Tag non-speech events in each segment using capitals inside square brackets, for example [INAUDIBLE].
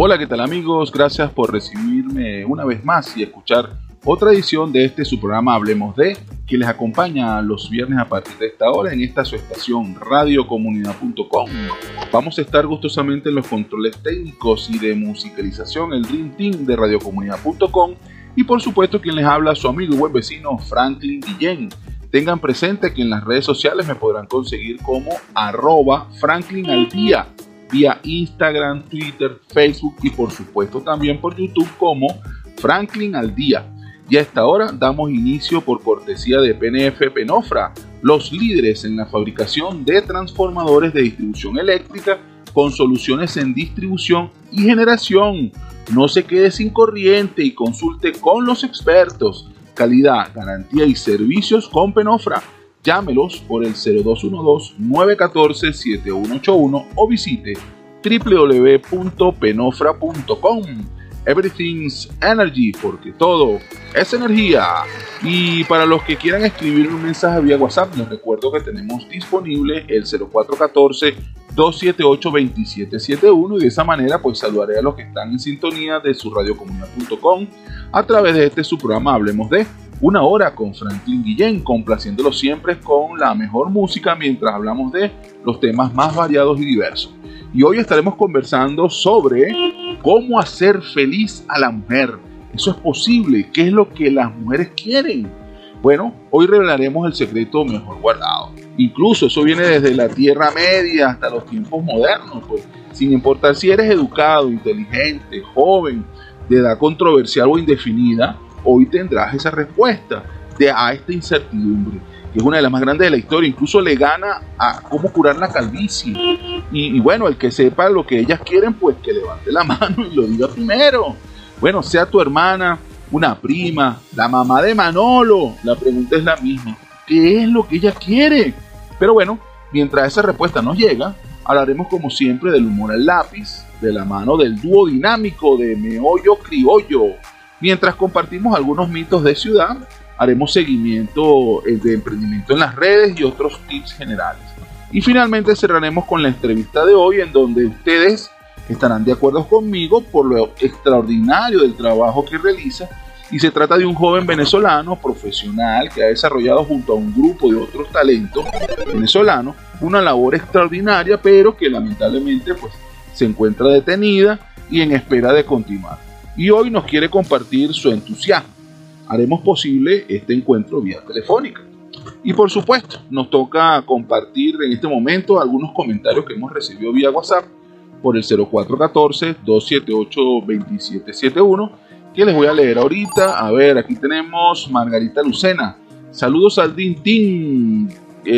Hola, ¿qué tal amigos? Gracias por recibirme una vez más y escuchar otra edición de este su programa Hablemos de, que les acompaña los viernes a partir de esta hora en esta su estación radiocomunidad.com. Vamos a estar gustosamente en los controles técnicos y de musicalización, el Dream Team de radiocomunidad.com y por supuesto quien les habla su amigo y buen vecino Franklin Guillén. Tengan presente que en las redes sociales me podrán conseguir como arroba Franklin al día vía Instagram, Twitter, Facebook y por supuesto también por YouTube como Franklin al Día. Y a esta hora damos inicio por cortesía de PNF Penofra, los líderes en la fabricación de transformadores de distribución eléctrica con soluciones en distribución y generación. No se quede sin corriente y consulte con los expertos. Calidad, garantía y servicios con Penofra Llámelos por el 0212-914-7181 o visite www.penofra.com. Everything's Energy, porque todo es energía. Y para los que quieran escribir un mensaje vía WhatsApp, les recuerdo que tenemos disponible el 0414 278 2771 y de esa manera pues saludaré a los que están en sintonía de su radiocomunidad.com a través de este su programa Hablemos de una hora con Franklin Guillén, complaciéndolo siempre con la mejor música mientras hablamos de los temas más variados y diversos. Y hoy estaremos conversando sobre cómo hacer feliz a la mujer. Eso es posible. ¿Qué es lo que las mujeres quieren? Bueno, hoy revelaremos el secreto mejor guardado. Incluso eso viene desde la Tierra Media hasta los tiempos modernos. Pues, sin importar si eres educado, inteligente, joven, de edad controversial o indefinida, hoy tendrás esa respuesta de, a esta incertidumbre, que es una de las más grandes de la historia, incluso le gana a cómo curar la calvicie. Y, bueno, el que sepa lo que ellas quieren, pues que levante la [LAUGHS] mano y lo diga primero. Bueno, sea tu hermana, una prima, la mamá de Manolo, la pregunta es la misma. ¿Qué es lo que ella quiere? Pero bueno, mientras esa respuesta nos llega, hablaremos como siempre del humor al lápiz, de la mano del dúo dinámico de Meollo Criollo, Mientras compartimos algunos mitos de ciudad, haremos seguimiento eh, de emprendimiento en las redes y otros tips generales. Y finalmente cerraremos con la entrevista de hoy en donde ustedes estarán de acuerdo conmigo por lo extraordinario del trabajo que realiza y se trata de un joven venezolano profesional que ha desarrollado junto a un grupo de otros talentos venezolanos una labor extraordinaria pero que lamentablemente pues se encuentra detenida y en espera de continuar y hoy nos quiere compartir su entusiasmo. Haremos posible este encuentro vía telefónica. Y por supuesto, nos toca compartir en este momento algunos comentarios que hemos recibido vía WhatsApp por el 0414-278-2771, que les voy a leer ahorita. A ver, aquí tenemos Margarita Lucena. Saludos al Dintín,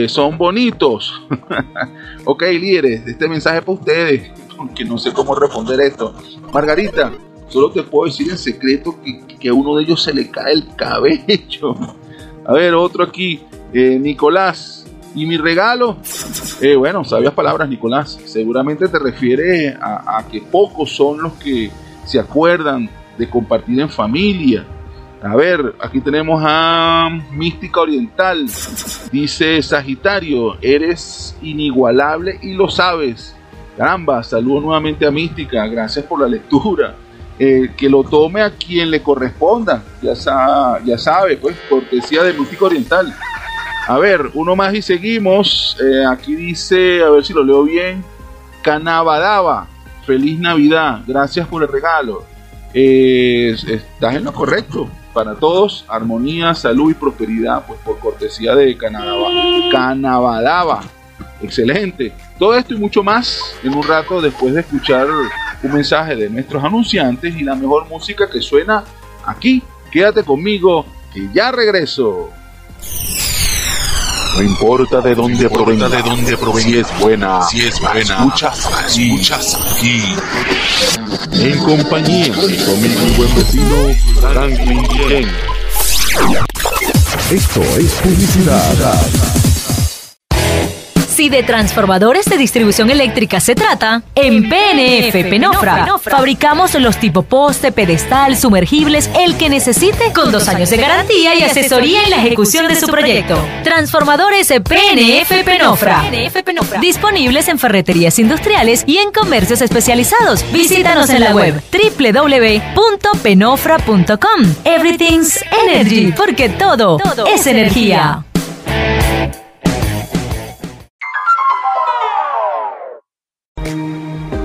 son bonitos. [LAUGHS] ok, líderes, este mensaje para ustedes, [LAUGHS] porque no sé cómo responder esto. Margarita, Solo te puedo decir en secreto que, a uno de ellos se le cae el cabello. A ver, otro aquí. Eh, Nicolás. ¿Y mi regalo? Eh, bueno, sabias palabras, Nicolás. Seguramente te refieres a, a, que pocos son los que se acuerdan de compartir en familia. A ver, aquí tenemos a Mística Oriental. Dice Sagitario, eres inigualable y lo sabes. Caramba, saludo nuevamente a Mística. Gracias por la lectura. Eh, que lo tome a quien le corresponda. Ya, ya sabe, pues, cortesía de Místico Oriental. A ver, uno más y seguimos. Eh, aquí dice, a ver si lo leo bien. Canabadaba. Feliz Navidad. Gracias por el regalo. Eh, estás en lo correcto. Para todos, armonía, salud y prosperidad, pues por cortesía de Canabadaba. Canabadaba. Excelente. Todo esto y mucho más en un rato después de escuchar un mensaje de nuestros anunciantes y la mejor música que suena aquí. Quédate conmigo, que ya regreso. No importa de dónde provenga, de dónde provenga, si es buena, si es buena, escuchas aquí, escuchas aquí. En compañía de conmigo mi buen vecino Franklin Ken. Esto es publicidad. Si de transformadores de distribución eléctrica se trata, en PNF Penofra fabricamos los tipo poste, pedestal, sumergibles, el que necesite, con dos años de garantía y asesoría en la ejecución de su proyecto. Transformadores PNF Penofra. Disponibles en ferreterías industriales y en comercios especializados. Visítanos en la web www.penofra.com. Everything's Energy, porque todo, es energía.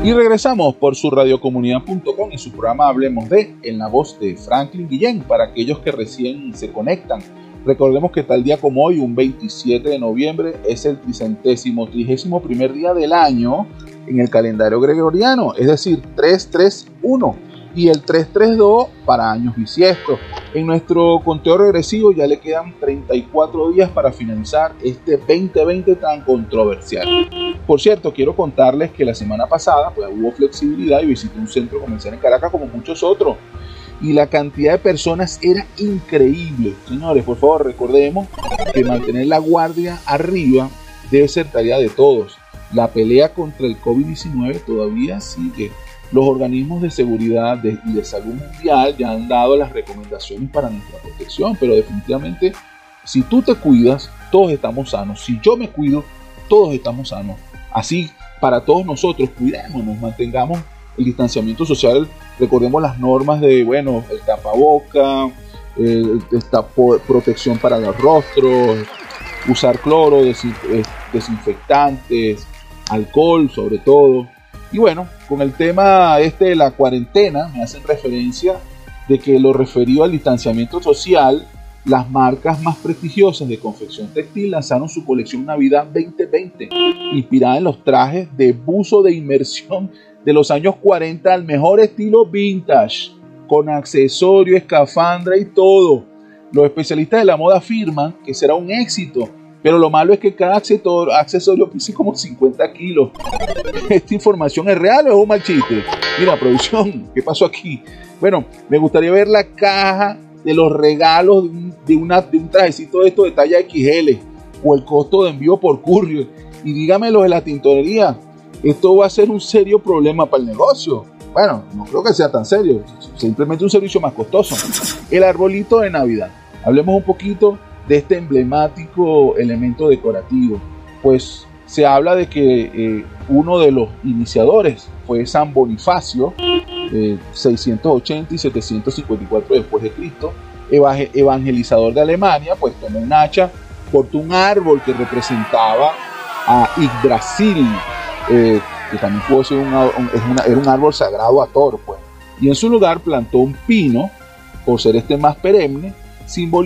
Y regresamos por su radiocomunidad.com y su programa Hablemos de en la voz de Franklin Guillén para aquellos que recién se conectan. Recordemos que tal día como hoy, un 27 de noviembre, es el tricentésimo, trigésimo primer día del año en el calendario gregoriano, es decir, 331 y el 332 para años bisiestos. En nuestro conteo regresivo ya le quedan 34 días para finalizar este 2020 tan controversial. Por cierto, quiero contarles que la semana pasada pues, hubo flexibilidad y visité un centro comercial en Caracas como muchos otros. Y la cantidad de personas era increíble. Señores, por favor, recordemos que mantener la guardia arriba debe ser tarea de todos. La pelea contra el COVID-19 todavía sigue los organismos de seguridad y de salud mundial ya han dado las recomendaciones para nuestra protección, pero definitivamente si tú te cuidas, todos estamos sanos. Si yo me cuido, todos estamos sanos. Así, para todos nosotros, cuidémonos, mantengamos el distanciamiento social, recordemos las normas de, bueno, el tapaboca, esta protección para los rostros, usar cloro, eh, desinfectantes, alcohol sobre todo. Y bueno, con el tema este de la cuarentena, me hacen referencia de que lo referido al distanciamiento social, las marcas más prestigiosas de confección textil lanzaron su colección Navidad 2020, inspirada en los trajes de buzo de inmersión de los años 40 al mejor estilo vintage, con accesorio, escafandra y todo. Los especialistas de la moda afirman que será un éxito pero lo malo es que cada accesorio pisa como 50 kilos. ¿Esta información es real o es un mal chiste? Mira, producción, ¿qué pasó aquí? Bueno, me gustaría ver la caja de los regalos de un trajecito de esto de talla XL o el costo de envío por courier. Y dígame lo de la tintorería. Esto va a ser un serio problema para el negocio. Bueno, no creo que sea tan serio. Simplemente un servicio más costoso. El arbolito de Navidad. Hablemos un poquito de este emblemático elemento decorativo? Pues se habla de que eh, uno de los iniciadores fue San Bonifacio, 680 y 754 después de Cristo, evangelizador de Alemania, pues tomó un hacha, cortó un árbol que representaba a Yggdrasil, eh, que también pudo ser un, era un árbol sagrado a Thor, pues. Y en su lugar plantó un pino, por ser este más perenne,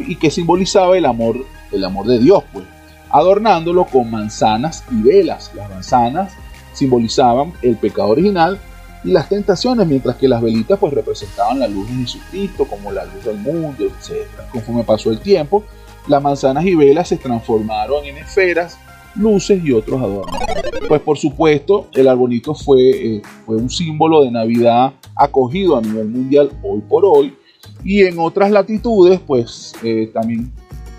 y que simbolizaba el amor, el amor de Dios, pues, adornándolo con manzanas y velas. Las manzanas simbolizaban el pecado original y las tentaciones, mientras que las velitas pues representaban la luz de Jesucristo, como la luz del mundo, etc. Conforme pasó el tiempo, las manzanas y velas se transformaron en esferas, luces y otros adornos. Pues por supuesto, el arbolito fue, eh, fue un símbolo de Navidad acogido a nivel mundial hoy por hoy y en otras latitudes, pues eh, también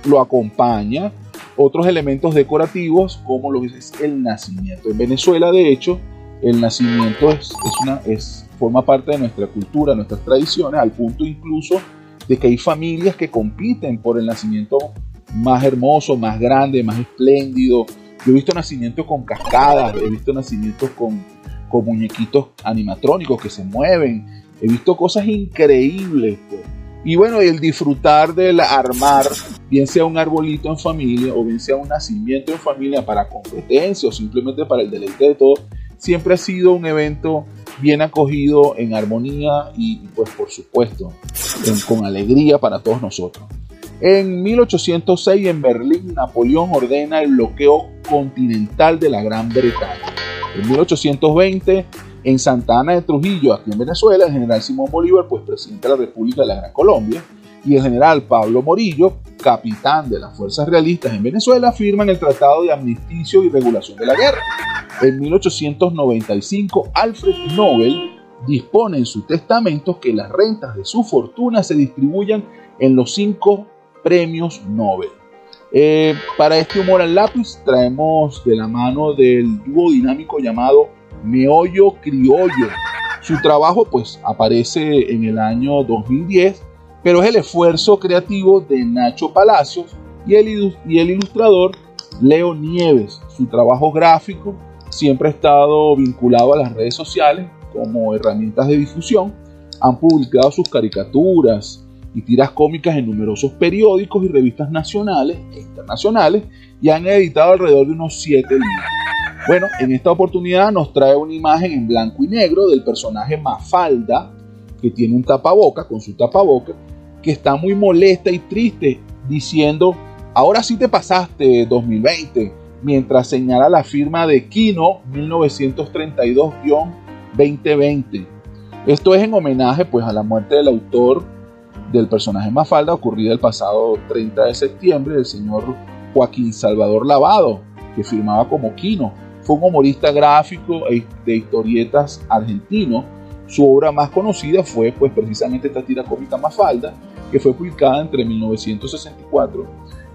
lo acompaña otros elementos decorativos como lo es el nacimiento. En Venezuela, de hecho, el nacimiento es, una, es, forma parte de nuestra cultura, nuestras tradiciones, al punto incluso de que hay familias que compiten por el nacimiento más hermoso, más grande, más espléndido. Yo he visto nacimientos con cascadas, he visto nacimientos con, con muñequitos animatrónicos que se mueven, He visto cosas increíbles. Pues. Y bueno, el disfrutar del armar, bien sea un arbolito en familia o bien sea un nacimiento en familia para competencia o simplemente para el deleite de todos, siempre ha sido un evento bien acogido en armonía y pues por supuesto con alegría para todos nosotros. En 1806 en Berlín Napoleón ordena el bloqueo continental de la Gran Bretaña. En 1820 en Santa Ana de Trujillo, aquí en Venezuela, el general Simón Bolívar, pues presidente de la República de la Gran Colombia, y el general Pablo Morillo, capitán de las fuerzas realistas en Venezuela, firman el Tratado de Amnisticio y Regulación de la Guerra. En 1895, Alfred Nobel dispone en su testamento que las rentas de su fortuna se distribuyan en los cinco premios Nobel. Eh, para este humor al lápiz traemos de la mano del dúo dinámico llamado Meollo Criollo. Su trabajo pues aparece en el año 2010, pero es el esfuerzo creativo de Nacho Palacios y el, y el ilustrador Leo Nieves. Su trabajo gráfico siempre ha estado vinculado a las redes sociales como herramientas de difusión. Han publicado sus caricaturas, y tiras cómicas en numerosos periódicos y revistas nacionales e internacionales y han editado alrededor de unos 7 libros. Bueno, en esta oportunidad nos trae una imagen en blanco y negro del personaje Mafalda, que tiene un tapaboca, con su tapaboca, que está muy molesta y triste, diciendo, ahora sí te pasaste 2020, mientras señala la firma de Kino 1932-2020. Esto es en homenaje pues a la muerte del autor del personaje Mafalda ocurrida el pasado 30 de septiembre del señor Joaquín Salvador Lavado, que firmaba como Quino. Fue un humorista gráfico e de historietas argentino. Su obra más conocida fue pues precisamente esta tira cómica Mafalda, que fue publicada entre 1964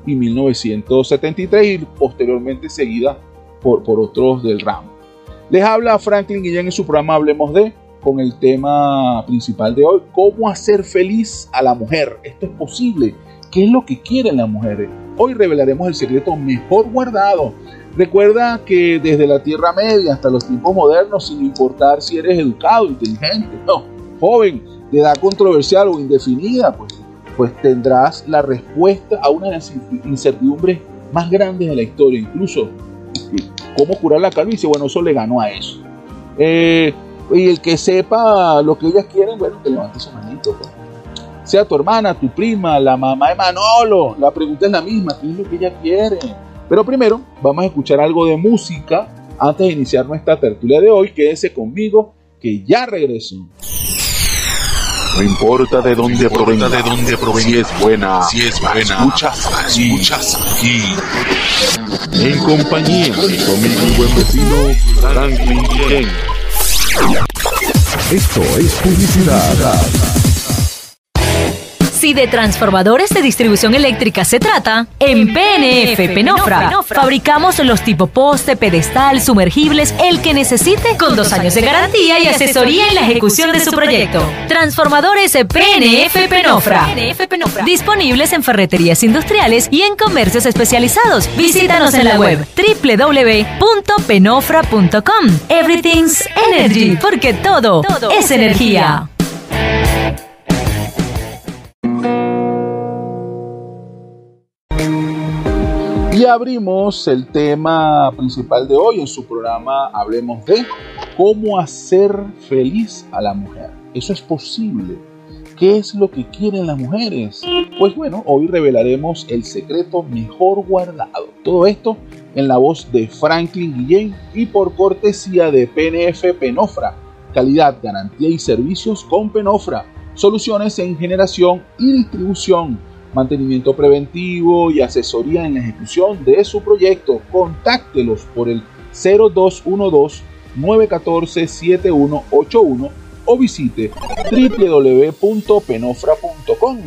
y 1973 y posteriormente seguida por, por otros del ramo. Les habla Franklin Guillén en su programa Hablemos de con el tema principal de hoy, cómo hacer feliz a la mujer. Esto es posible. ¿Qué es lo que quieren las mujeres? Hoy revelaremos el secreto mejor guardado. Recuerda que desde la Tierra Media hasta los tiempos modernos, sin importar si eres educado, inteligente, no, joven, de edad controversial o indefinida, pues, pues tendrás la respuesta a una de las incertidumbres más grandes de la historia. Incluso, ¿cómo curar la calvicie? Bueno, eso le ganó a eso. Eh, y el que sepa lo que ellas quieren, bueno, que levante su manito. Pues. Sea tu hermana, tu prima, la mamá de Manolo. La pregunta es la misma, ¿qué es lo que ella quiere? Pero primero, vamos a escuchar algo de música antes de iniciar nuestra tertulia de hoy. Quédese conmigo, que ya regreso. No importa de dónde provenga, de dónde provenga, si es buena, si es buena, muchas, muchas aquí. En compañía de mi buen vecino Franklin Ken. Esto es publicidad. Si de transformadores de distribución eléctrica se trata, en PNF Penofra fabricamos los tipo poste, pedestal, sumergibles, el que necesite, con dos años de garantía y asesoría en la ejecución de su proyecto. Transformadores PNF Penofra. Disponibles en ferreterías industriales y en comercios especializados. Visítanos en la web www.penofra.com. Everything's Energy, porque todo, es energía. Y abrimos el tema principal de hoy en su programa Hablemos de cómo hacer feliz a la mujer. Eso es posible. ¿Qué es lo que quieren las mujeres? Pues bueno, hoy revelaremos el secreto mejor guardado. Todo esto en la voz de Franklin Guillén y por cortesía de PNF Penofra. Calidad, garantía y servicios con Penofra. Soluciones en generación y distribución mantenimiento preventivo y asesoría en la ejecución de su proyecto. Contáctelos por el 0212-914-7181 o visite www.penofra.com.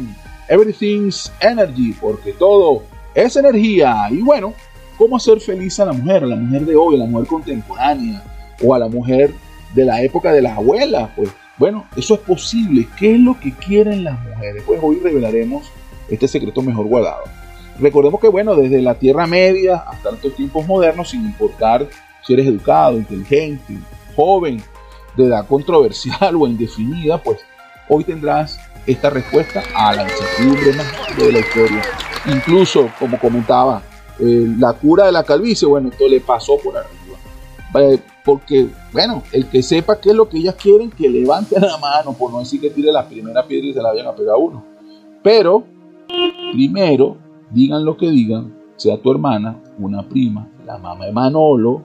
Everything's Energy, porque todo es energía. Y bueno, ¿cómo hacer feliz a la mujer? A la mujer de hoy, a la mujer contemporánea o a la mujer de la época de las abuelas. Pues bueno, eso es posible. ¿Qué es lo que quieren las mujeres? Pues hoy revelaremos este secreto mejor guardado. Recordemos que, bueno, desde la Tierra Media hasta estos tiempos modernos, sin importar si eres educado, inteligente, joven, de edad controversial o indefinida, pues hoy tendrás esta respuesta a la incertidumbre más de la historia. Incluso, como comentaba, eh, la cura de la calvicie, bueno, esto le pasó por arriba. Eh, porque, bueno, el que sepa qué es lo que ellas quieren, que levante la mano, por no decir que tire la primera piedra y se la vayan a pegar uno. Pero Primero, digan lo que digan, sea tu hermana, una prima, la mamá de Manolo,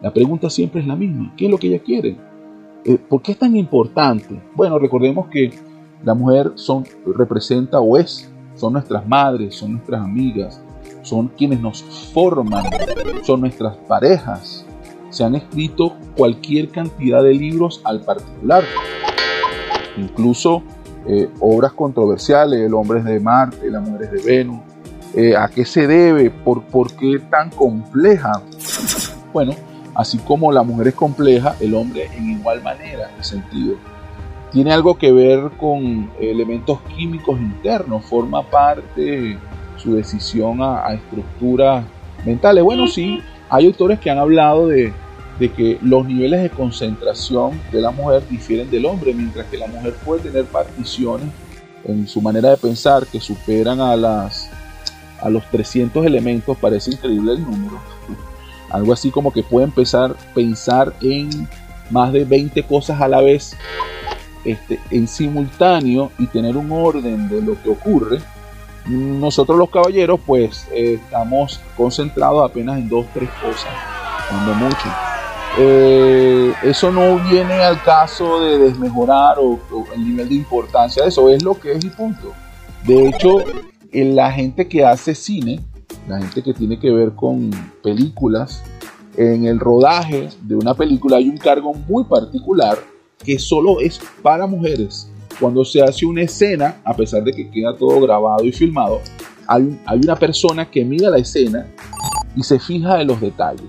la pregunta siempre es la misma. ¿Qué es lo que ella quiere? Eh, ¿Por qué es tan importante? Bueno, recordemos que la mujer son, representa o es, son nuestras madres, son nuestras amigas, son quienes nos forman, son nuestras parejas. Se han escrito cualquier cantidad de libros al particular. Incluso eh, obras controversiales, El hombre es de Marte, La mujer es de Venus, Eh, ¿A qué se debe? ¿Por, ¿Por qué tan compleja? Bueno, así como la mujer es compleja, el hombre en igual manera, en sentido. Tiene algo que ver con elementos químicos internos, forma parte su decisión a, a estructuras mentales. Bueno, sí, hay autores que han hablado de, de que los niveles de concentración de la mujer difieren del hombre, mientras que la mujer puede tener particiones en su manera de pensar que superan a, las, a los 300 elementos, parece increíble el número. Algo así como que puede empezar a pensar en más de 20 cosas a la vez este, en simultáneo y tener un orden de lo que ocurre. Nosotros los caballeros pues eh, estamos concentrados apenas en dos, tres cosas, cuando mucho. Eh, eso no viene al caso de desmejorar o, el nivel de importancia de eso, es lo que es y punto. De hecho, en la gente que hace cine, la gente que tiene que ver con películas, en el rodaje de una película hay un cargo muy particular que solo es para mujeres. Cuando se hace una escena, a pesar de que queda todo grabado y filmado, hay, hay una persona que mira la escena y se fija en los detalles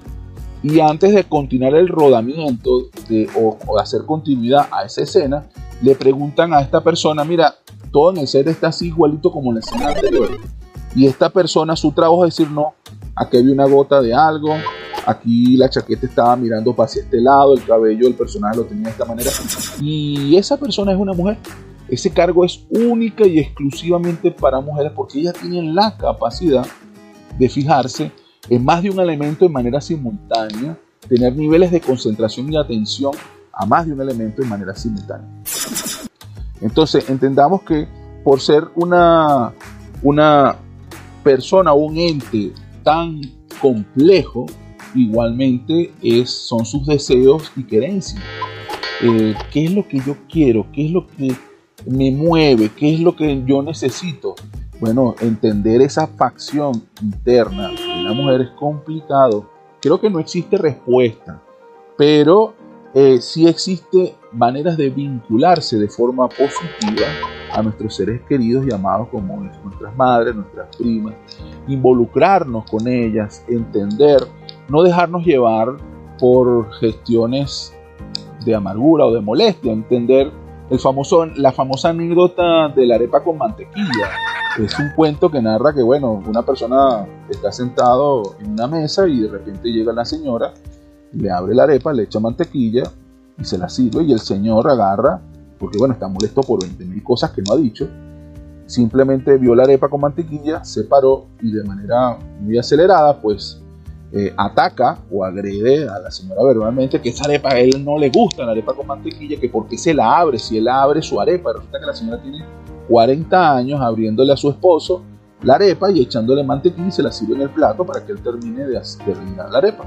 y antes de continuar el rodamiento o, hacer continuidad a esa escena, le preguntan a esta persona, mira, todo en el set está así igualito como en la escena anterior. Y esta persona, su trabajo es decir, no, aquí había una gota de algo, aquí la chaqueta estaba mirando hacia este lado, el cabello del personaje lo tenía de esta manera. Y esa persona es una mujer. Ese cargo es única y exclusivamente para mujeres porque ellas tienen la capacidad de fijarse en más de un elemento de manera simultánea, tener niveles de concentración y atención a más de un elemento de manera simultánea. Entonces, entendamos que por ser una, una persona o un ente tan complejo, igualmente es, son sus deseos y querencias. Eh, ¿Qué es lo que yo quiero? ¿Qué es lo que me mueve? ¿Qué es lo que yo necesito? Bueno, entender esa facción interna de la mujer es complicado. Creo que no existe respuesta, pero eh, sí existe maneras de vincularse de forma positiva a nuestros seres queridos y amados como nuestras madres, nuestras primas, involucrarnos con ellas, entender, no dejarnos llevar por gestiones de amargura o de molestia, entender el famoso, la famosa anécdota de la arepa con mantequilla. Es un cuento que narra que, bueno, una persona está sentado en una mesa y de repente llega la señora, le abre la arepa, le echa mantequilla y se la sirve y el señor agarra, porque bueno, está molesto por 20.000 cosas que no ha dicho, simplemente vio la arepa con mantequilla, se paró y de manera muy acelerada, pues eh, ataca o agrede a la señora verbalmente que esa arepa a él no le gusta, la arepa con mantequilla, que porque se la abre, si él abre su arepa, resulta que la señora tiene 40 años abriéndole a su esposo la arepa y echándole mantequilla y se la sirve en el plato para que él termine de terminar la arepa.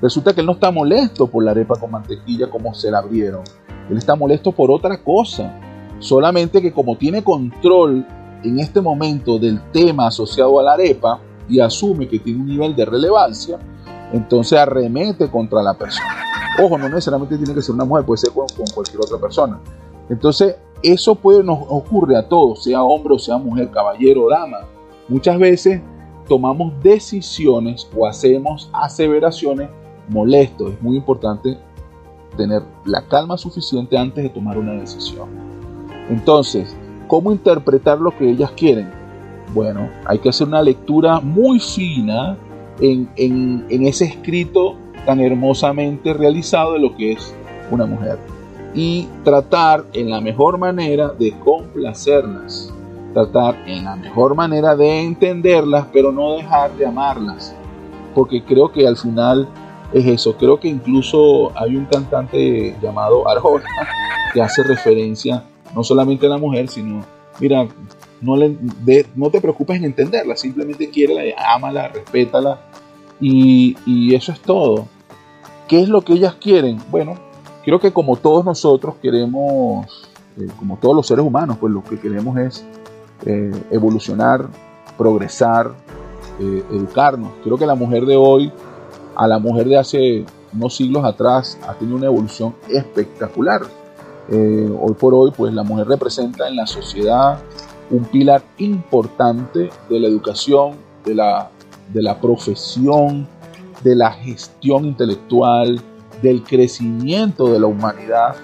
Resulta que él no está molesto por la arepa con mantequilla como se la abrieron. Él está molesto por otra cosa. Solamente que como tiene control en este momento del tema asociado a la arepa y asume que tiene un nivel de relevancia, entonces arremete contra la persona. Ojo, no necesariamente tiene que ser una mujer, puede ser con, cualquier otra persona. Entonces, eso puede nos ocurre a todos, sea hombre o sea mujer, caballero o dama. Muchas veces tomamos decisiones o hacemos aseveraciones molestos. Es muy importante tener la calma suficiente antes de tomar una decisión. Entonces, ¿cómo interpretar lo que ellas quieren? Bueno, hay que hacer una lectura muy fina en, ese escrito tan hermosamente realizado de lo que es una mujer. Y tratar en la mejor manera de complacerlas, tratar en la mejor manera de entenderlas, pero no dejar de amarlas, porque creo que al final es eso, creo que incluso hay un cantante llamado Arjona que hace referencia no solamente a la mujer, sino, mira, no, te preocupes en entenderla, simplemente quiérela, ámala, respétala y, y eso es todo. ¿Qué es lo que ellas quieren? Bueno, Creo que como todos nosotros queremos, eh, como todos los seres humanos, pues lo que queremos es eh, evolucionar, progresar, eh, educarnos. Creo que la mujer de hoy, a la mujer de hace unos siglos atrás, ha tenido una evolución espectacular. hoy por hoy, pues la mujer representa en la sociedad un pilar importante de la educación, de la, de la profesión, de la gestión intelectual, del crecimiento de la humanidad.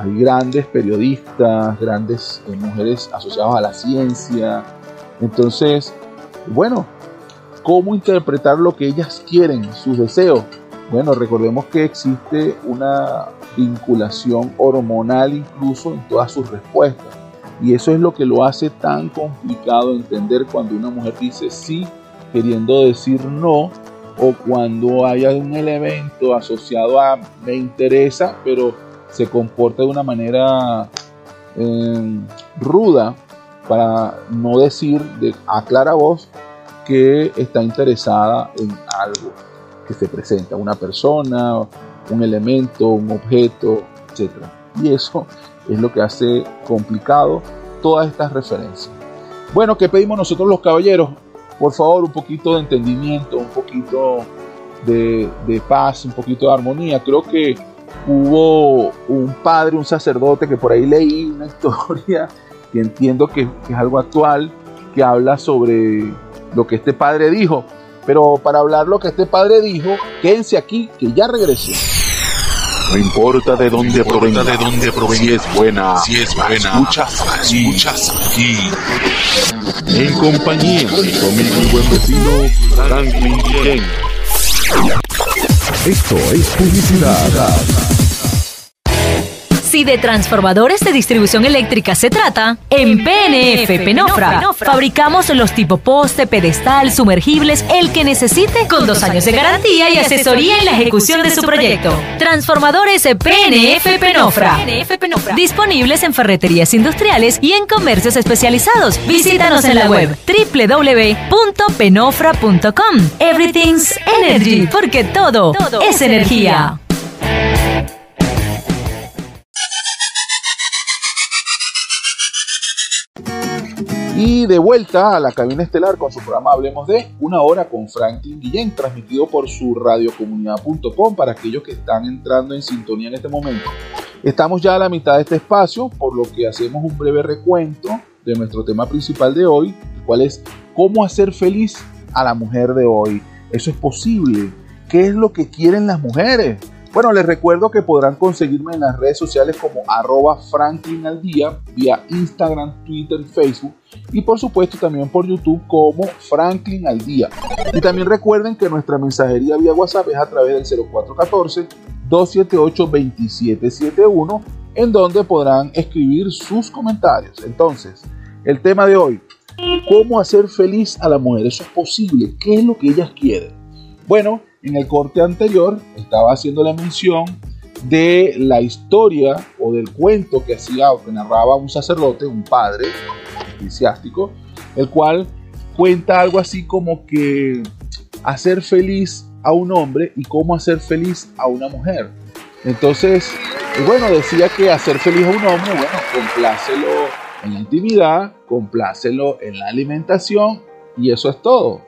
Hay grandes periodistas, grandes eh, mujeres asociadas a la ciencia. Entonces, bueno, ¿cómo interpretar lo que ellas quieren, sus deseos? Bueno, recordemos que existe una vinculación hormonal incluso en todas sus respuestas. Y eso es lo que lo hace tan complicado entender cuando una mujer dice sí queriendo decir no o cuando haya un elemento asociado a me interesa pero se comporta de una manera eh, ruda para no decir de a clara voz que está interesada en algo que se presenta, una persona, un elemento, un objeto, etc. Y eso es lo que hace complicado todas estas referencias. Bueno, ¿qué pedimos nosotros los caballeros? Por favor, un poquito de entendimiento, un poquito de, paz, un poquito de armonía. Creo que hubo un padre, un sacerdote, que por ahí leí una [LAUGHS] historia que entiendo que, es algo actual, que habla sobre lo que este padre dijo. Pero para hablar lo que este padre dijo, quédense aquí, que ya regresé. No importa de dónde provenga, de dónde provenga, si es buena, si es buena, escuchas aquí, escuchas aquí. En compañía de conmigo buen vecino Franklin Ken. Esto es publicidad. Si de transformadores de distribución eléctrica se trata, en PNF Penofra fabricamos los tipo poste, pedestal, sumergibles, el que necesite, con dos años de garantía y asesoría en la ejecución de su proyecto. Transformadores PNF Penofra. Disponibles en ferreterías industriales y en comercios especializados. Visítanos en la web www.penofra.com. Everything's Energy, porque todo es energía. Y de vuelta a la cabina estelar con su programa Hablemos de Una Hora con Franklin Guillén, transmitido por su radiocomunidad.com para aquellos que están entrando en sintonía en este momento. Estamos ya a la mitad de este espacio, por lo que hacemos un breve recuento de nuestro tema principal de hoy, es cómo hacer feliz a la mujer de hoy. ¿Eso es posible? ¿Qué es lo que quieren las mujeres? Bueno, les recuerdo que podrán conseguirme en las redes sociales como arroba Franklin al día, vía Instagram, Twitter, Facebook y por supuesto también por YouTube como Franklin al día. Y también recuerden que nuestra mensajería vía WhatsApp es a través del 0414-278-2771 en donde podrán escribir sus comentarios. Entonces, el tema de hoy, ¿cómo hacer feliz a la mujer? ¿Eso es posible? ¿Qué es lo que ellas quieren? Bueno, en el corte anterior estaba haciendo la mención de la historia o del cuento que hacía o que narraba un sacerdote, un padre eclesiástico, el cual cuenta algo así como que hacer feliz a un hombre y cómo hacer feliz a una mujer. Entonces, bueno, decía que hacer feliz a un hombre, bueno, complácelo en la intimidad, complácelo en la alimentación y eso es todo.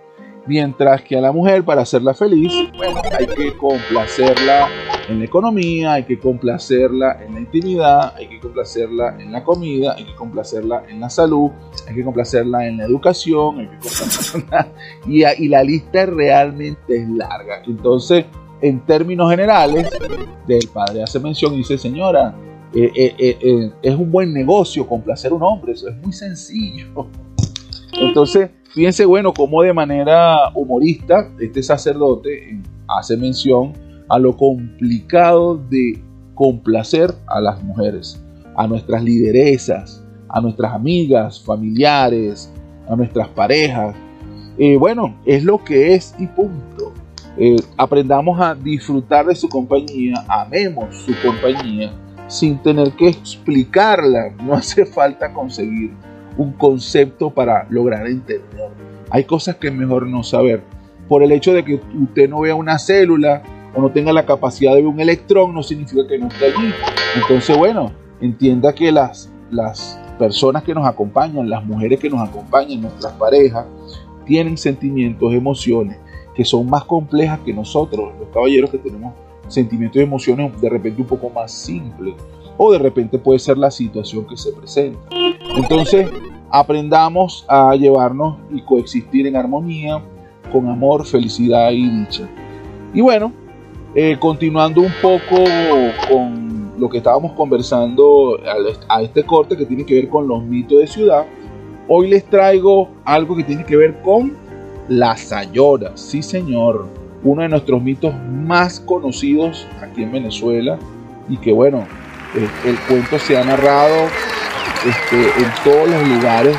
Mientras que a la mujer, para hacerla feliz, bueno, hay que complacerla en la economía, hay que complacerla en la intimidad, hay que complacerla en la comida, hay que complacerla en la salud, hay que complacerla en la educación, hay que complacerla. [LAUGHS] Y, y la lista realmente es larga. Entonces, en términos generales, del padre hace mención y dice, señora, eh, eh, eh, es un buen negocio complacer a un hombre, eso es muy sencillo. Entonces, Fíjense, bueno, cómo de manera humorista este sacerdote hace mención a lo complicado de complacer a las mujeres, a nuestras lideresas, a nuestras amigas, familiares, a nuestras parejas. Eh, bueno, es lo que es y punto. Eh, aprendamos a disfrutar de su compañía, amemos su compañía sin tener que explicarla. No hace falta conseguir un concepto para lograr entender. Hay cosas que es mejor no saber. Por el hecho de que usted no vea una célula o no tenga la capacidad de ver un electrón, no significa que no esté allí. Entonces, bueno, entienda que las, las personas que nos acompañan, las mujeres que nos acompañan, nuestras parejas, tienen sentimientos, emociones que son más complejas que nosotros, los caballeros que tenemos sentimientos y emociones de repente un poco más simples o de repente puede ser la situación que se presenta. Entonces, aprendamos a llevarnos y coexistir en armonía, con amor, felicidad y dicha. Y bueno, eh, continuando un poco con lo que estábamos conversando a este corte que tiene que ver con los mitos de ciudad, hoy les traigo algo que tiene que ver con la sayora. Sí, señor, uno de nuestros mitos más conocidos aquí en Venezuela y que bueno, el cuento se ha narrado este, en todos los lugares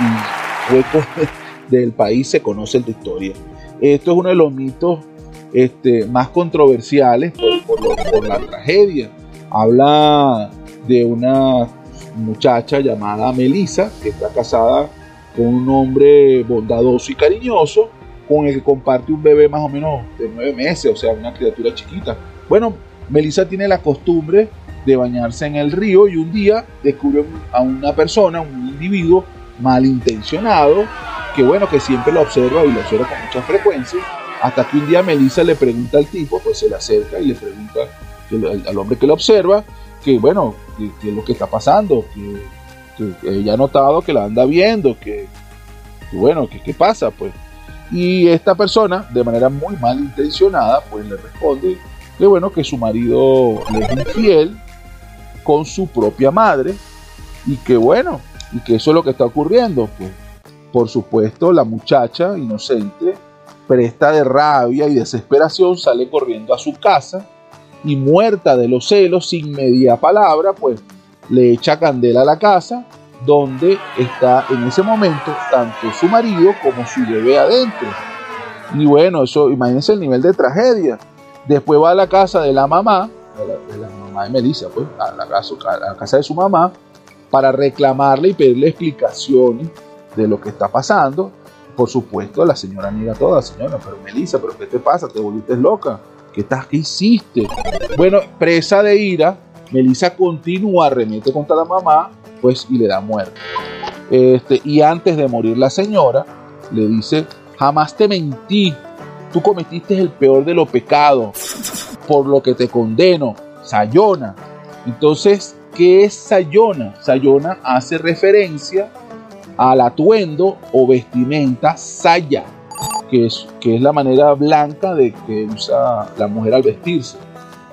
y huecos [LAUGHS] del país se conoce la historia. Esto es uno de los mitos este, más controversiales por, la tragedia. Habla de una muchacha llamada Melissa, que está casada con un hombre bondadoso y cariñoso, con el que comparte un bebé más o menos de nueve meses, o sea, una criatura chiquita. Bueno, Melissa tiene la costumbre de bañarse en el río y un día descubre a una persona, un individuo malintencionado, que bueno, que siempre lo observa y lo observa con mucha frecuencia, hasta que un día Melissa le pregunta al tipo, pues se le acerca y le pregunta al, hombre que lo observa, que bueno, qué es lo que está pasando, que, ella ha notado que la anda viendo, que, bueno, que qué pasa, pues. Y esta persona, de manera muy malintencionada, pues le responde que bueno, que su marido le es infiel con su propia madre y que bueno, y que eso es lo que está ocurriendo. Pues por supuesto la muchacha inocente, presta de rabia y desesperación, sale corriendo a su casa y muerta de los celos, sin media palabra, pues le echa candela a la casa donde está en ese momento tanto su marido como su bebé adentro. Y bueno, eso, imagínense el nivel de tragedia. Después va a la casa de la mamá, de la, mamá Melissa, pues, a la, casa, la de su mamá, para reclamarle y pedirle explicaciones de lo que está pasando. Por supuesto, la señora niega toda, señora, pero Melissa, ¿pero qué te pasa? ¿Te volviste loca? ¿Qué, estás, ¿Qué hiciste? Bueno, presa de ira, Melissa continúa, remete contra la mamá, pues, y le da muerte. Este, y antes de morir la señora, le dice, jamás te mentí, tú cometiste el peor de los pecados, por lo que te condeno, Sayona. Entonces, ¿qué es Sayona? Sayona hace referencia al atuendo o vestimenta saya, que es, que es la manera blanca de que usa la mujer al vestirse.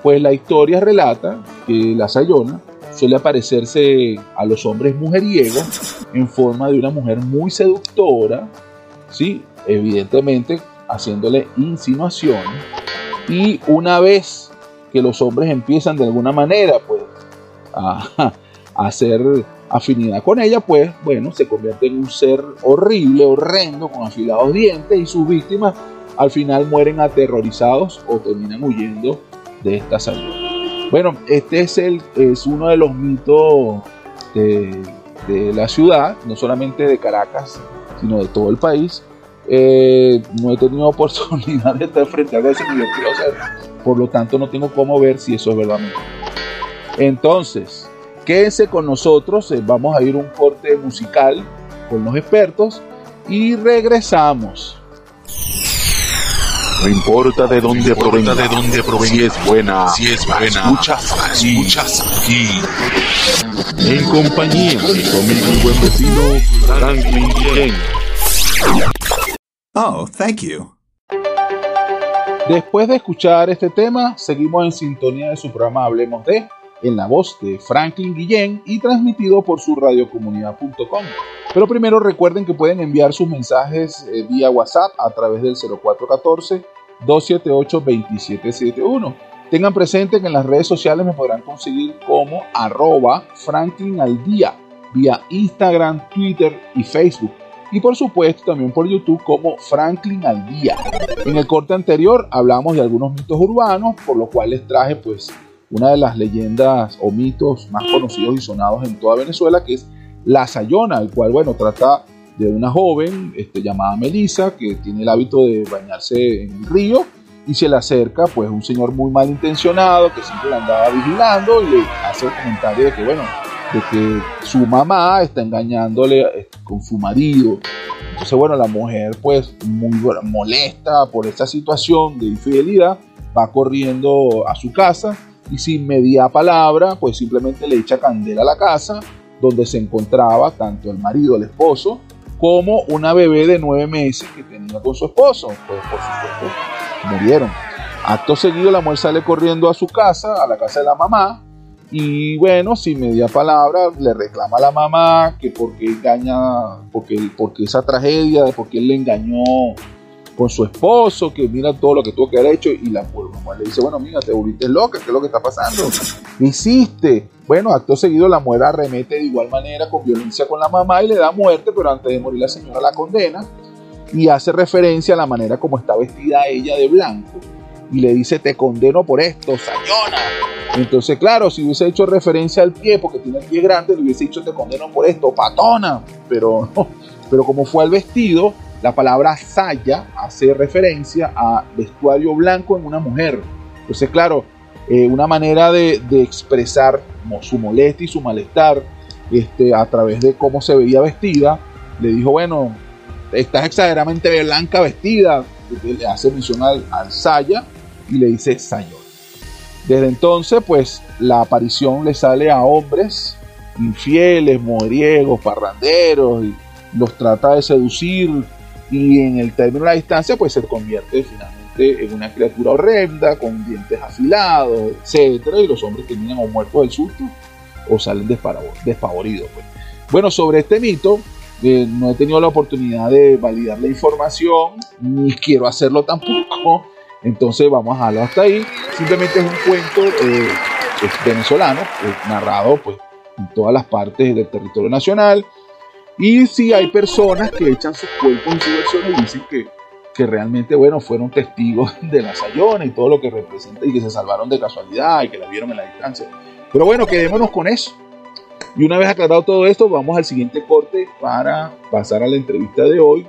Pues la historia relata que la sayona suele aparecerse a los hombres mujeriegos en forma de una mujer muy seductora, ¿sí? evidentemente haciéndole insinuaciones. Y una vez que los hombres empiezan de alguna manera pues, [LAUGHS] a, hacer afinidad con ella, pues bueno, se convierte en un ser horrible, horrendo, con afilados dientes y sus víctimas al final mueren aterrorizados o terminan huyendo de esta salud. Bueno, este es, el, es uno de los mitos de, la ciudad, no solamente de Caracas, sino de todo el país. Eh, no he tenido [LAUGHS] oportunidad de estar frente a hacer, por lo tanto no tengo cómo ver si eso es verdad. Entonces, Quédense con nosotros, eh, vamos a ir un corte musical con los expertos y regresamos. No importa de dónde provenga, de dónde provenga, si es buena, si es buena, escuchas, escuchas aquí. En compañía de conmigo buen vecino Franklin Ken. Oh, thank you. Después de escuchar este tema, seguimos en sintonía de su programa Hablemos de en la voz de Franklin Guillén y transmitido por su radiocomunidad.com. Pero primero recuerden que pueden enviar sus mensajes eh, vía WhatsApp a través del 0414-278-2771. Tengan presente que en las redes sociales me podrán conseguir como arroba Franklin al día vía Instagram, Twitter y Facebook. Y por supuesto también por YouTube como Franklin al día. En el corte anterior hablamos de algunos mitos urbanos, por lo cual les traje pues una de las leyendas o mitos más conocidos y sonados en toda Venezuela, que es la Sayona, el cual, bueno, trata de una joven este, llamada Melissa, que tiene el hábito de bañarse en el río, y se le acerca, pues, un señor muy malintencionado, que siempre la andaba vigilando, y le hace el comentario de que, bueno, de que su mamá está engañándole eh, con su marido. Entonces, bueno, la mujer, pues, muy molesta por esta situación de infidelidad, va corriendo a su casa y sin media palabra, pues simplemente le echa candela a la casa donde se encontraba tanto el marido, el esposo, como una bebé de nueve meses que tenía con su esposo. Pues por supuesto murieron. Acto seguido la mujer sale corriendo a su casa, a la casa de la mamá, y bueno, sin media palabra, le reclama a la mamá que porque engaña, porque, porque esa tragedia, porque él le engañó con su esposo, que mira todo lo que tuvo que haber hecho, y la mamá le dice, bueno, mira, te volviste loca, ¿qué es lo que está pasando? ¿Qué hiciste? Bueno, acto seguido la mujer arremete de igual manera con violencia con la mamá y le da muerte, pero antes de morir la señora la condena y hace referencia a la manera como está vestida ella de blanco y le dice, te condeno por esto, sayona. Entonces, claro, si hubiese hecho referencia al pie, porque tiene el pie grande, le hubiese dicho, te condeno por esto, patona. Pero [LAUGHS] pero como fue al vestido, la palabra saya hace referencia a vestuario blanco en una mujer. Entonces, claro, eh, una manera de, expresar su molestia y su malestar este, a través de cómo se veía vestida, le dijo, bueno, estás exageradamente blanca vestida, le hace mención al, al saya y le dice Sayón. Desde entonces, pues la aparición le sale a hombres infieles, moriegos, parranderos, y los trata de seducir y en el término de la distancia, pues se convierte finalmente en una criatura horrenda, con dientes afilados, etcétera, y los hombres terminan o muertos del susto o salen despavoridos. Pues. Bueno, sobre este mito, eh, no he tenido la oportunidad de validar la información, ni quiero hacerlo tampoco entonces vamos a dejarlo hasta ahí. Simplemente es un cuento eh, venezolano, narrado pues, en todas las partes del territorio nacional. Y si hay personas que echan sus cuerpos en su versión y dicen que, que realmente bueno, fueron testigos [LAUGHS] de la Sayona y todo lo que representa y que se salvaron de casualidad y que la vieron en la distancia. Pero bueno, quedémonos con eso. Y una vez aclarado todo esto, vamos al siguiente corte para pasar a la entrevista de hoy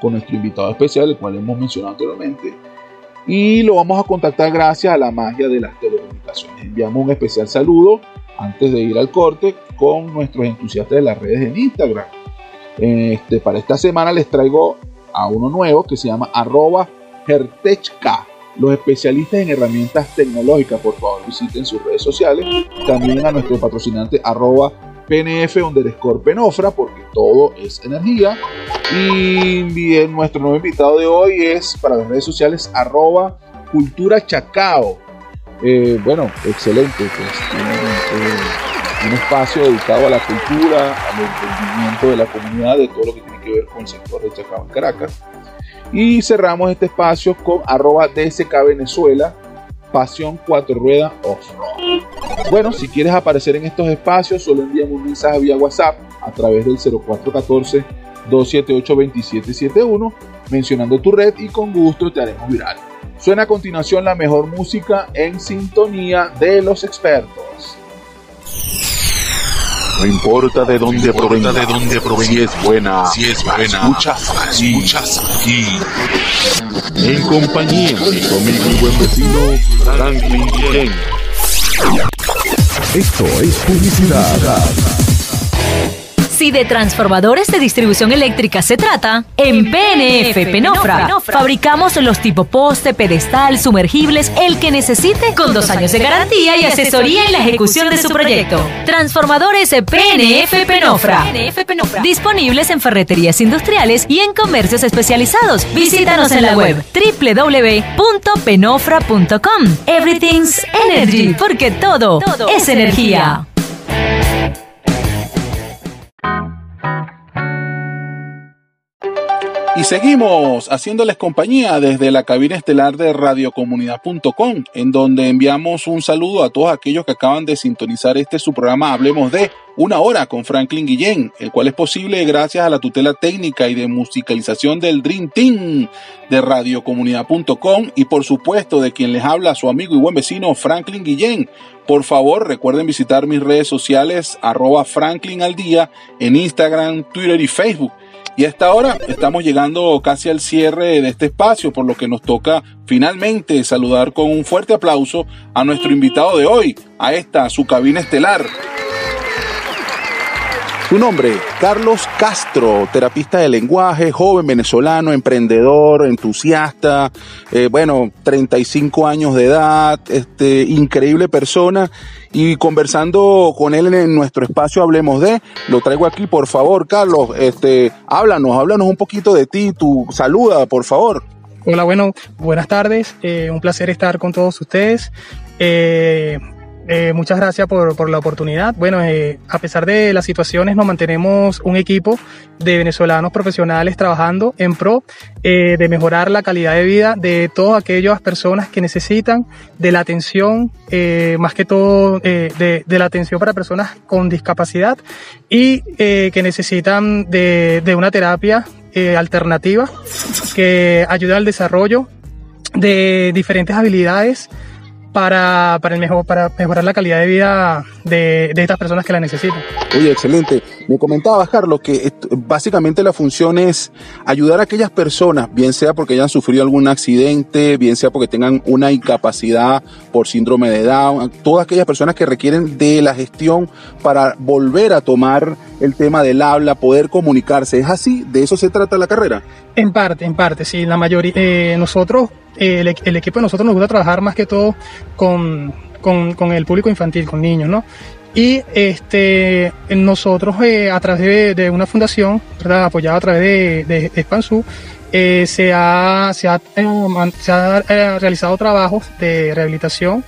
con nuestro invitado especial, el cual hemos mencionado anteriormente, y lo vamos a contactar gracias a la magia de las telecomunicaciones. Enviamos un especial saludo antes de ir al corte con nuestros entusiastas de las redes en Instagram. Este, para esta semana les traigo a uno nuevo que se llama arroba hertechk. Los especialistas en herramientas tecnológicas, por favor visiten sus redes sociales. También a nuestro patrocinante arroba PNF underscore Penofra, porque todo es energía. Y bien, nuestro nuevo invitado de hoy es para las redes sociales arroba cultura chacao. Eh, bueno, excelente, pues tiene eh, un espacio dedicado a la cultura, al entendimiento de la comunidad, de todo lo que tiene que ver con el sector de Chacao en Caracas. Y cerramos este espacio con arroba DSK Venezuela, Pasión Cuatro Rueda Off-Road. Bueno, si quieres aparecer en estos espacios, solo envíame un mensaje vía WhatsApp a través del 0414-278-2771 mencionando tu red y con gusto te haremos viral. Suena a continuación la mejor música en sintonía de los expertos. No importa de dónde provenga, de dónde provenga, si es buena, si es buena, escuchas, escuchas aquí. En compañía de mi buen vecino Franklin Ken. Esto es publicidad. Si de transformadores de distribución eléctrica se trata, en PNF Penofra fabricamos los tipo poste, pedestal, sumergibles, el que necesite, con dos años de garantía y asesoría en la ejecución de su proyecto. Transformadores PNF Penofra. Disponibles en ferreterías industriales y en comercios especializados. Visítanos en la web www.penofra.com. Everything's Energy, porque todo es energía. Música Y seguimos haciéndoles compañía desde la cabina estelar de radiocomunidad.com, en donde enviamos un saludo a todos aquellos que acaban de sintonizar este su programa Hablemos de una hora con Franklin Guillén, el cual es posible gracias a la tutela técnica y de musicalización del Dream Team de radiocomunidad.com y por supuesto de quien les habla su amigo y buen vecino Franklin Guillén. Por favor, recuerden visitar mis redes sociales arroba Franklin al día en Instagram, Twitter y Facebook y a esta hora estamos llegando casi al cierre de este espacio, por lo que nos toca finalmente saludar con un fuerte aplauso a nuestro invitado de hoy, a esta, su cabina estelar. Tu nombre, Carlos Castro, terapista de lenguaje, joven venezolano, emprendedor, entusiasta, eh, bueno, 35 años de edad, este, increíble persona. Y conversando con él en nuestro espacio Hablemos de, lo traigo aquí, por favor, Carlos, este, háblanos, háblanos un poquito de ti, tu saluda, por favor. Hola, bueno, buenas tardes, eh, un placer estar con todos ustedes. Eh, eh, muchas gracias por, por, la oportunidad. Bueno, eh, a pesar de las situaciones, nos mantenemos un equipo de venezolanos profesionales trabajando en pro eh, de mejorar la calidad de vida de todas aquellas personas que necesitan de la atención, más que todo de, de, la atención para personas con discapacidad y que necesitan de, de una terapia alternativa que ayude al desarrollo de diferentes habilidades para, para, el mejor, para mejorar la calidad de vida de, de, estas personas que la necesitan. Oye, excelente. Me comentaba, Carlos, que básicamente la función es ayudar a aquellas personas, bien sea porque hayan sufrido algún accidente, bien sea porque tengan una incapacidad por síndrome de Down, todas aquellas personas que requieren de la gestión para volver a tomar el tema del habla, poder comunicarse. ¿Es así? ¿De eso se trata la carrera? En parte, en parte, sí. La mayoría, eh, nosotros el, el, equipo de nosotros nos gusta trabajar más que todo con, con, con el público infantil, con niños, ¿no? Y este, nosotros eh, a través de, de, una fundación, ¿verdad? apoyada a través de, de, de Spansú, eh, se ha, se ha, eh, se ha eh, realizado trabajos de rehabilitación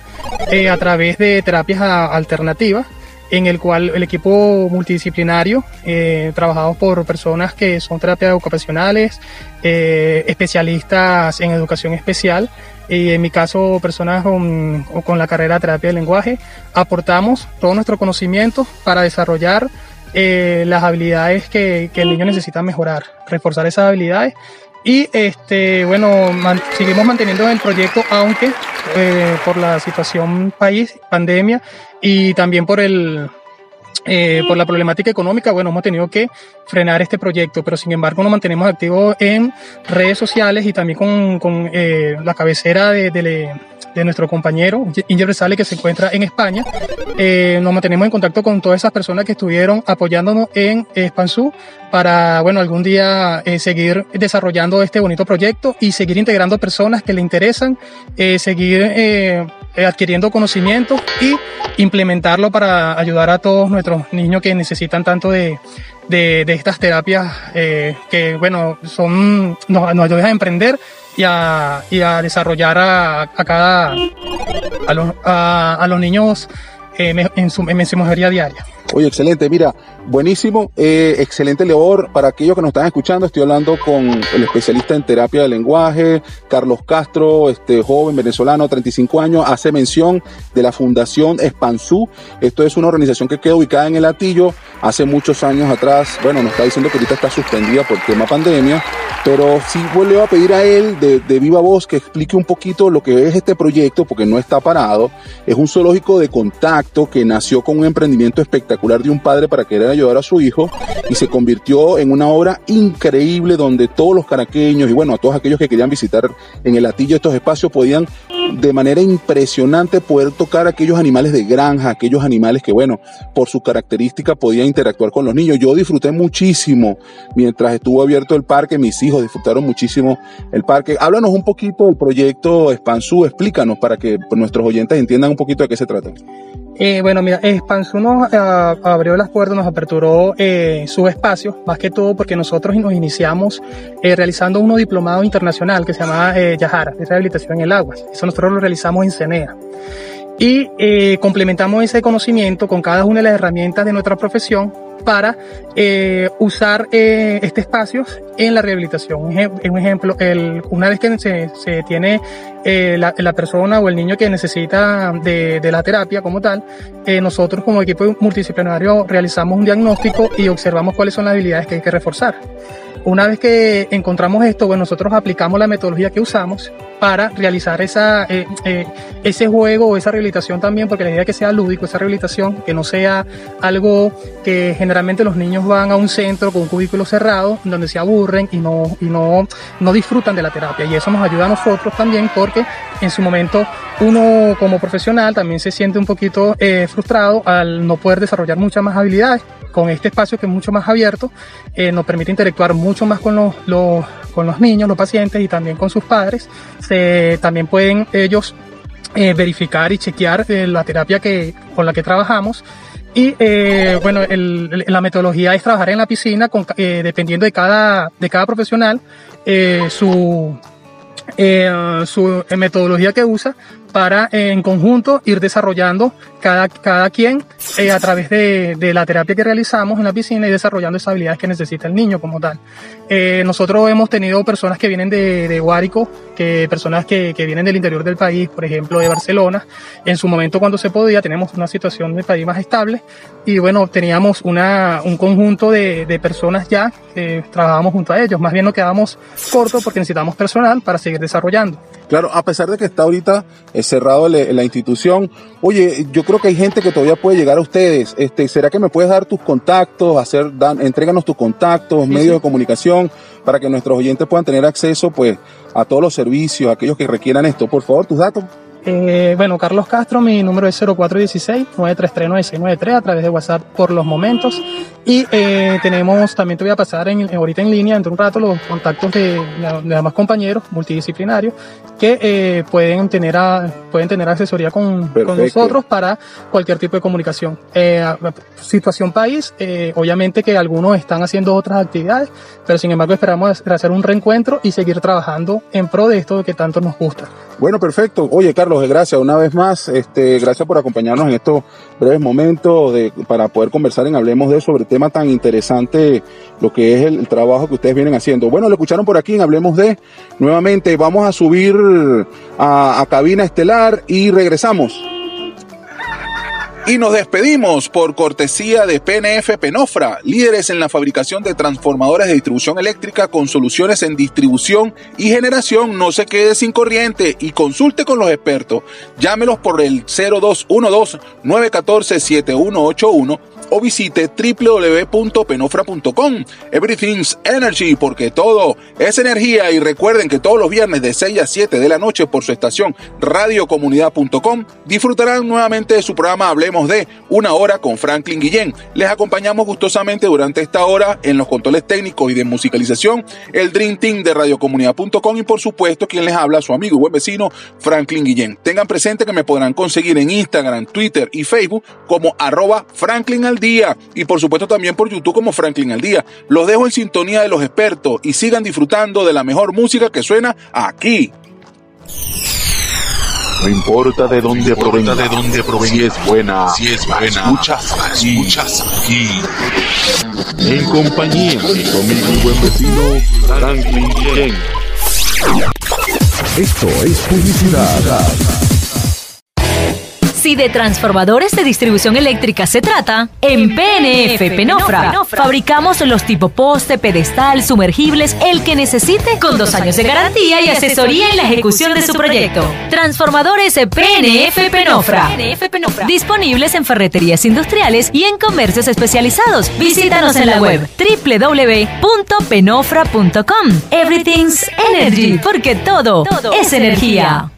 a través de terapias alternativas en el cual el equipo multidisciplinario, eh, trabajado por personas que son terapias ocupacionales, eh, especialistas en educación especial, y en mi caso personas con, con, la carrera de terapia de lenguaje, aportamos todo nuestro conocimiento para desarrollar eh, las habilidades que, que el niño necesita mejorar, reforzar esas habilidades y este, bueno, seguimos manteniendo el proyecto, aunque eh, por la situación país, pandemia, y también por el eh, por la problemática económica, bueno, hemos tenido que frenar este proyecto, pero sin embargo nos mantenemos activos en redes sociales y también con, con eh, la cabecera de, de, de nuestro compañero, Inger Resale, que se encuentra en España. Eh, nos mantenemos en contacto con todas esas personas que estuvieron apoyándonos en Espansú para, bueno, algún día eh, seguir desarrollando este bonito proyecto y seguir integrando personas que le interesan, eh, seguir eh, adquiriendo conocimientos y implementarlo para ayudar a todos nuestros niños que necesitan tanto de, de, de estas terapias eh, que, bueno, son, nos, nos ayudan a emprender y a, y a desarrollar a, a cada, a los, a los niños en, su, en mejoría diaria. Oye, excelente, mira, buenísimo, eh, excelente labor. Para aquellos que nos están escuchando, estoy hablando con el especialista en terapia de lenguaje, Carlos Castro, este joven venezolano, 35 años, hace mención de la Fundación Espansú. Esto es una organización que queda ubicada en el Atillo hace muchos años atrás. Bueno, nos está diciendo que ahorita está suspendida por tema pandemia, pero sí vuelvo a pedir a él de viva voz que explique un poquito lo que es este proyecto, porque no está parado. Es un zoológico de contacto que nació con un emprendimiento espectacular de un padre para querer ayudar a su hijo y se convirtió en una obra increíble donde todos los caraqueños y bueno, a todos aquellos que querían visitar en el latillo estos espacios podían de manera impresionante poder tocar aquellos animales de granja, aquellos animales que bueno, por su característica podían interactuar con los niños. Yo disfruté muchísimo mientras estuvo abierto el parque, mis hijos disfrutaron muchísimo el parque. Háblanos un poquito del proyecto Spansú, explícanos para que nuestros oyentes entiendan un poquito de qué se trata. Eh, bueno, mira, Spansú nos uh, abrió las puertas, nos aperturó eh, su espacio, más que todo porque nosotros nos iniciamos eh, realizando uno diplomado internacional que se llama Yahara, de rehabilitación en el agua. Eso nosotros lo realizamos en CENEA. Y eh, complementamos ese conocimiento con cada una de las herramientas de nuestra profesión para eh, usar eh, este espacio en la rehabilitación. Un, ejemplo, una vez que se, se tiene eh, la, persona o el niño que necesita de, la terapia como tal, nosotros como equipo multidisciplinario realizamos un diagnóstico y observamos cuáles son las habilidades que hay que reforzar. Una vez que encontramos esto, bueno, nosotros aplicamos la metodología que usamos para realizar esa, eh, eh, ese juego o esa rehabilitación también, porque la idea es que sea lúdico, esa rehabilitación, que no sea algo que generalmente los niños van a un centro con un cubículo cerrado, donde se aburren y no, y no, no disfrutan de la terapia. Y eso nos ayuda a nosotros también, porque en su momento uno como profesional también se siente un poquito eh, frustrado al no poder desarrollar muchas más habilidades con este espacio que es mucho más abierto, eh, nos permite interactuar mucho más con los, con los niños, los pacientes y también con sus padres. También pueden ellos eh, verificar y chequear eh, la terapia que, con la que trabajamos. Y bueno, la metodología es trabajar en la piscina dependiendo de cada, de cada profesional, su, su metodología que usa para eh, en conjunto ir desarrollando cada, cada quien eh, a través de, de, la terapia que realizamos en la piscina y desarrollando esas habilidades que necesita el niño como tal. Eh, nosotros hemos tenido personas que vienen de, de Guárico, que personas que, vienen del interior del país, por ejemplo de Barcelona. En su momento cuando se podía tenemos una situación del país más estable y bueno, teníamos una, un conjunto de, de personas ya que trabajábamos junto a ellos. Más bien nos quedábamos cortos porque necesitamos personal para seguir desarrollando. Claro, a pesar de que está ahorita eh, cerrado la, la institución, oye, yo creo que hay gente que todavía puede llegar a ustedes. Este, ¿será que me puedes dar tus contactos, hacer, dan, entréganos tus contactos, sí, medios sí. de comunicación, para que nuestros oyentes puedan tener acceso, pues, a todos los servicios, a aquellos que requieran esto? Por favor, tus datos. Eh, bueno, Carlos Castro, mi número es 0416-933-9693 a través de WhatsApp por los momentos. Y eh, tenemos, también te voy a pasar en, ahorita en línea, dentro de un rato, los contactos de, de, de demás compañeros multidisciplinarios que eh, pueden, tener a, pueden tener asesoría con, con, nosotros para cualquier tipo de comunicación. Eh, situación país, eh, obviamente que algunos están haciendo otras actividades, pero sin embargo esperamos hacer un reencuentro y seguir trabajando en pro de esto que tanto nos gusta. Bueno, perfecto. Oye, Carlos, gracias una vez más. Este, gracias por acompañarnos en estos breves momentos de, para poder conversar en Hablemos de sobre tema tan interesante, lo que es el, trabajo que ustedes vienen haciendo. Bueno, lo escucharon por aquí en Hablemos de. Nuevamente vamos a subir a cabina estelar y regresamos. Y nos despedimos por cortesía de PNF Penofra, líderes en la fabricación de transformadores de distribución eléctrica con soluciones en distribución y generación. No se quede sin corriente y consulte con los expertos. Llámelos por el 0212-914-7181 o visite www.penofra.com. Everything's Energy, porque todo es energía. Y recuerden que todos los viernes de 6 a 7 de la noche por su estación radiocomunidad.com disfrutarán nuevamente de su programa Hablemos de Una Hora con Franklin Guillén. Les acompañamos gustosamente durante esta hora en los controles técnicos y de musicalización, el Dream Team de radiocomunidad.com y por supuesto quien les habla, su amigo y buen vecino Franklin Guillén. Tengan presente que me podrán conseguir en Instagram, Twitter y Facebook como arroba Franklin día y por supuesto también por YouTube como Franklin al día. Los dejo en sintonía de los expertos y sigan disfrutando de la mejor música que suena aquí. No importa de dónde provenga, de dónde provenga, si es buena, si es buena, escuchas aquí, escuchas aquí. En compañía de conmigo y buen vecino Franklin. Esto es publicidad. Si de transformadores de distribución eléctrica se trata, en PNF Penofra fabricamos los tipo poste, pedestal, sumergibles, el que necesite, con dos años de garantía y asesoría en la ejecución de su proyecto. Transformadores PNF Penofra. Disponibles en ferreterías industriales y en comercios especializados. Visítanos en la web www.penofra.com. Everything's Energy, porque todo es energía.